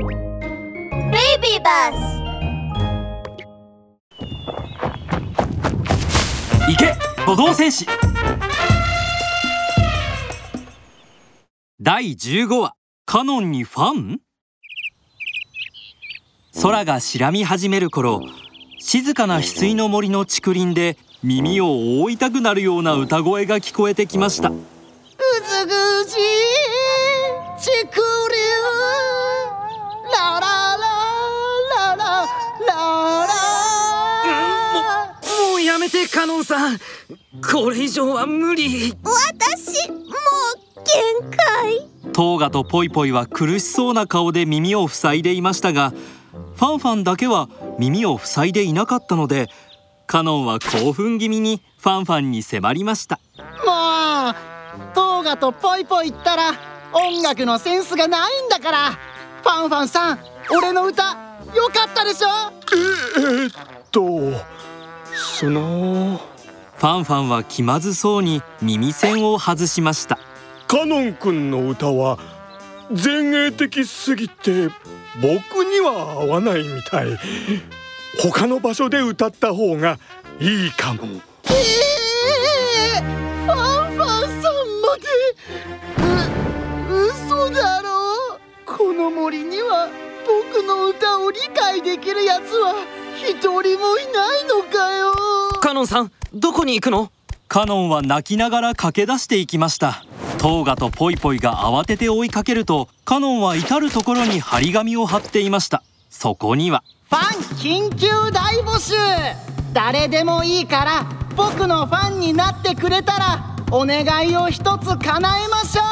ベイビーバス行け歩道戦士。第15話カノンにファン？空が白み始める頃静かな翡翠の森の竹林で耳を覆いたくなるような歌声が聞こえてきました。美しいめてカノンさん。これ以上は無理。私もう限界。トーガとポイポイは苦しそうな顔で耳を塞いでいましたがファンファンだけは耳を塞いでいなかったのでカノンは興奮気味にファンファンに迫りました。もうトーガとポイポイったら音楽のセンスがないんだから。ファンファンさん俺の歌よかったでしょ？えっとその。ファンファンは気まずそうに耳栓を外しました。カノン君の歌は前衛的すぎて僕には合わないみたい。他の場所で歌った方がいいかも。ええファンファンさんまで。う嘘だろこの森には僕の歌を理解できるやつは一人もいないのかよ。カノンさんどこに行くの？カノンは泣きながら駆け出していきました。トーガとポイポイが慌てて追いかけるとカノンは至る所に張り紙を貼っていました。そこには。ファン緊急大募集。誰でもいいから僕のファンになってくれたらお願いを一つ叶えましょ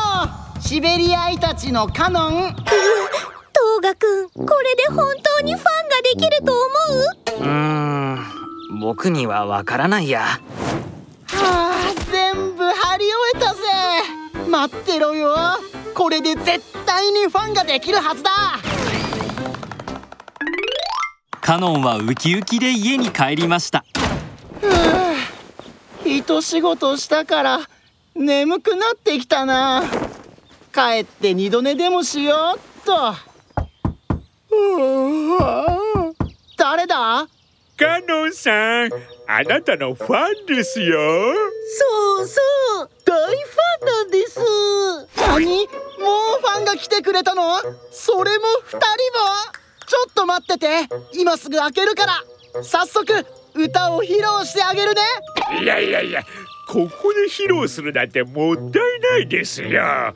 う。シベリアイたちのカノン トーガくんこれで本当にファンができると思う？うーん僕にはわからないや。はあ全部貼り終えたぜ。待ってろよ。これで絶対にファンができるはずだ。カノンはウキウキで家に帰りました。一仕事したから眠くなってきたな。帰って二度寝でもしようっと誰だ？カノンさん。あなたのファンですよ。そうそう。大ファンなんです。何？もうファンが来てくれたの？それも二人も？ちょっと待ってて。今すぐ開けるから。早速歌を披露してあげるね。いやいやいや。ここで披露するなんてもったいないですよ。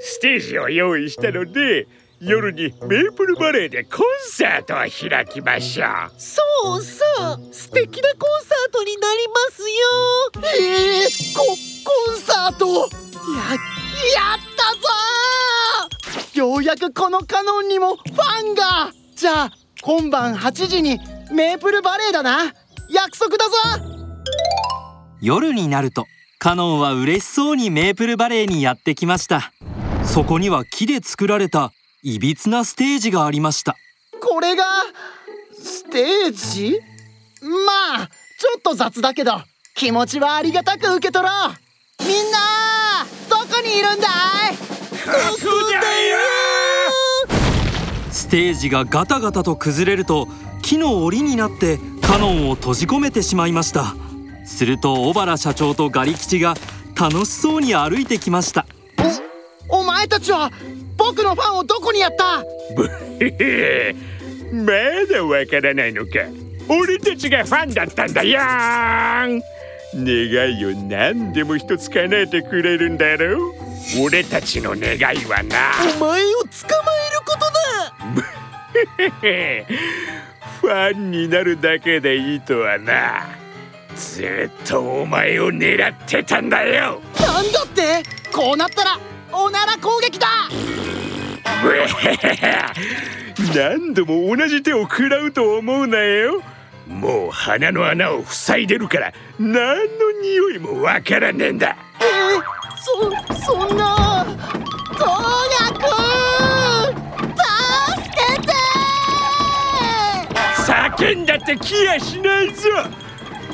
ステージを用意したので夜にメープルバレーでコンサートを開きましょう。そうそう。素敵なコンサートになりますよ。えー、ココンサート？ややったぞようやくこのカノンにもファンが。じゃあ今晩8時にメープルバレーだな。約束だぞ。夜になるとカノンは嬉しそうにメープルバレーにやってきました。そこには木で作られたいびつなステージがありました。これがステージ？まあちょっと雑だけど気持ちはありがたく受け取ろう。みんなどこにいるんだい？ステージがガタガタと崩れると木の檻になってカノンを閉じ込めてしまいました。すると小原社長とガリ吉が楽しそうに歩いてきました。おお前たちは僕のファンをどこにやった？ブヘヘまだわからないのか。俺たちがファンだったんだよ願いを何でも一つ叶えてくれるんだろう。俺たちの願いはな。お前を捕まえることだ！ファンになるだけでいいとはな。ずっとお前を狙ってたんだよ。なんだって？こうなったらおなら攻撃だ 何度も同じ手を食らうと思うなよ。もう鼻の穴を塞いでるから何の匂いもわからねえんだ。え、そそんなトーガくん助けて叫んだって来やしないぞ。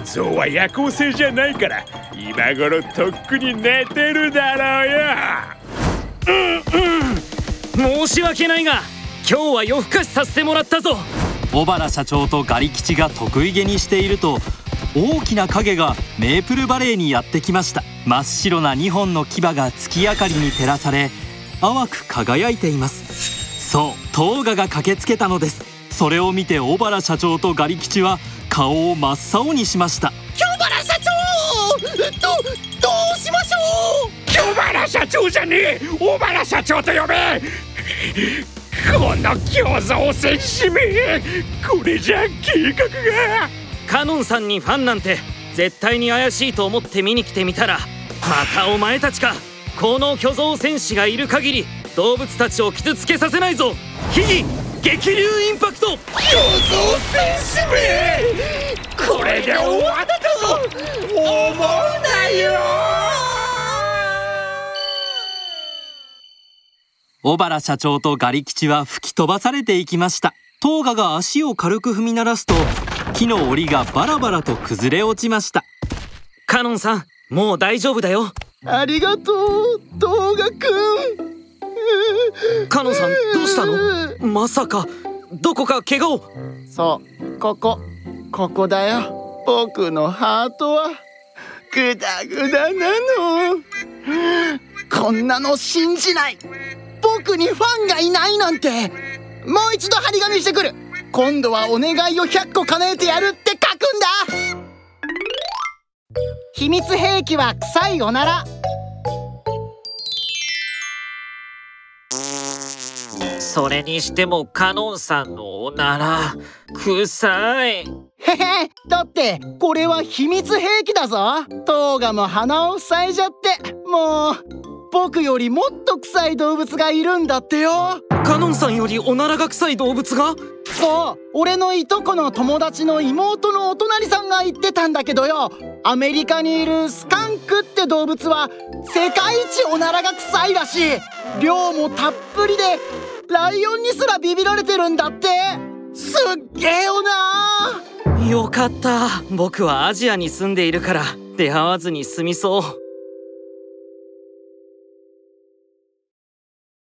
象は夜行性じゃないから今頃とっくに寝てるだろうよ。うんうん。申し訳ないが今日は夜更かしさせてもらったぞ。小原社長とガリ吉が得意げにしていると大きな影がメープルバレーにやってきました。真っ白な2本の牙が月明かりに照らされ淡く輝いています。そうトーガが駆けつけたのです。それを見て小原社長とガリ吉は顔を真っ青にしました。京原社長じゃねえ。小原社長と呼べ。この競争戦士めこれじゃ計画が。カノンさんにファンなんて絶対に怪しいと思って見に来てみたらまたお前たちか。この巨像戦士がいる限り動物たちを傷つけさせないぞ。ヒギ激流インパクト。競争戦士めこれで終わったと思う小原社長とガリ吉は吹き飛ばされていきました。トーガが足を軽く踏み鳴らすと木の檻がバラバラと崩れ落ちました。カノンさんもう大丈夫だよ。ありがとう東賀くんカノンさんどうしたの？まさかどこか怪我を。そうここここだよ。僕のハートはグダグダなの。こんなの信じない僕にファンがいないなんて。もう一度張り紙してくる。今度はお願いを100個叶えてやるって書くんだ。秘密兵器は臭いおなら。それにしてもカノンさんのおなら臭い。へへだってこれは秘密兵器だぞ。トーガも鼻を塞いじゃって。もう僕よりもっと臭い動物がいるんだってよ。カノンさんよりおならが臭い動物が？そう。俺のいとこの友達の妹のお隣さんが言ってたんだけどよ。アメリカにいるスカンクって動物は世界一おならが臭いらしい。量もたっぷりでライオンにすらビビられてるんだって。すっげえよな。よかった。僕はアジアに住んでいるから出会わずに済みそう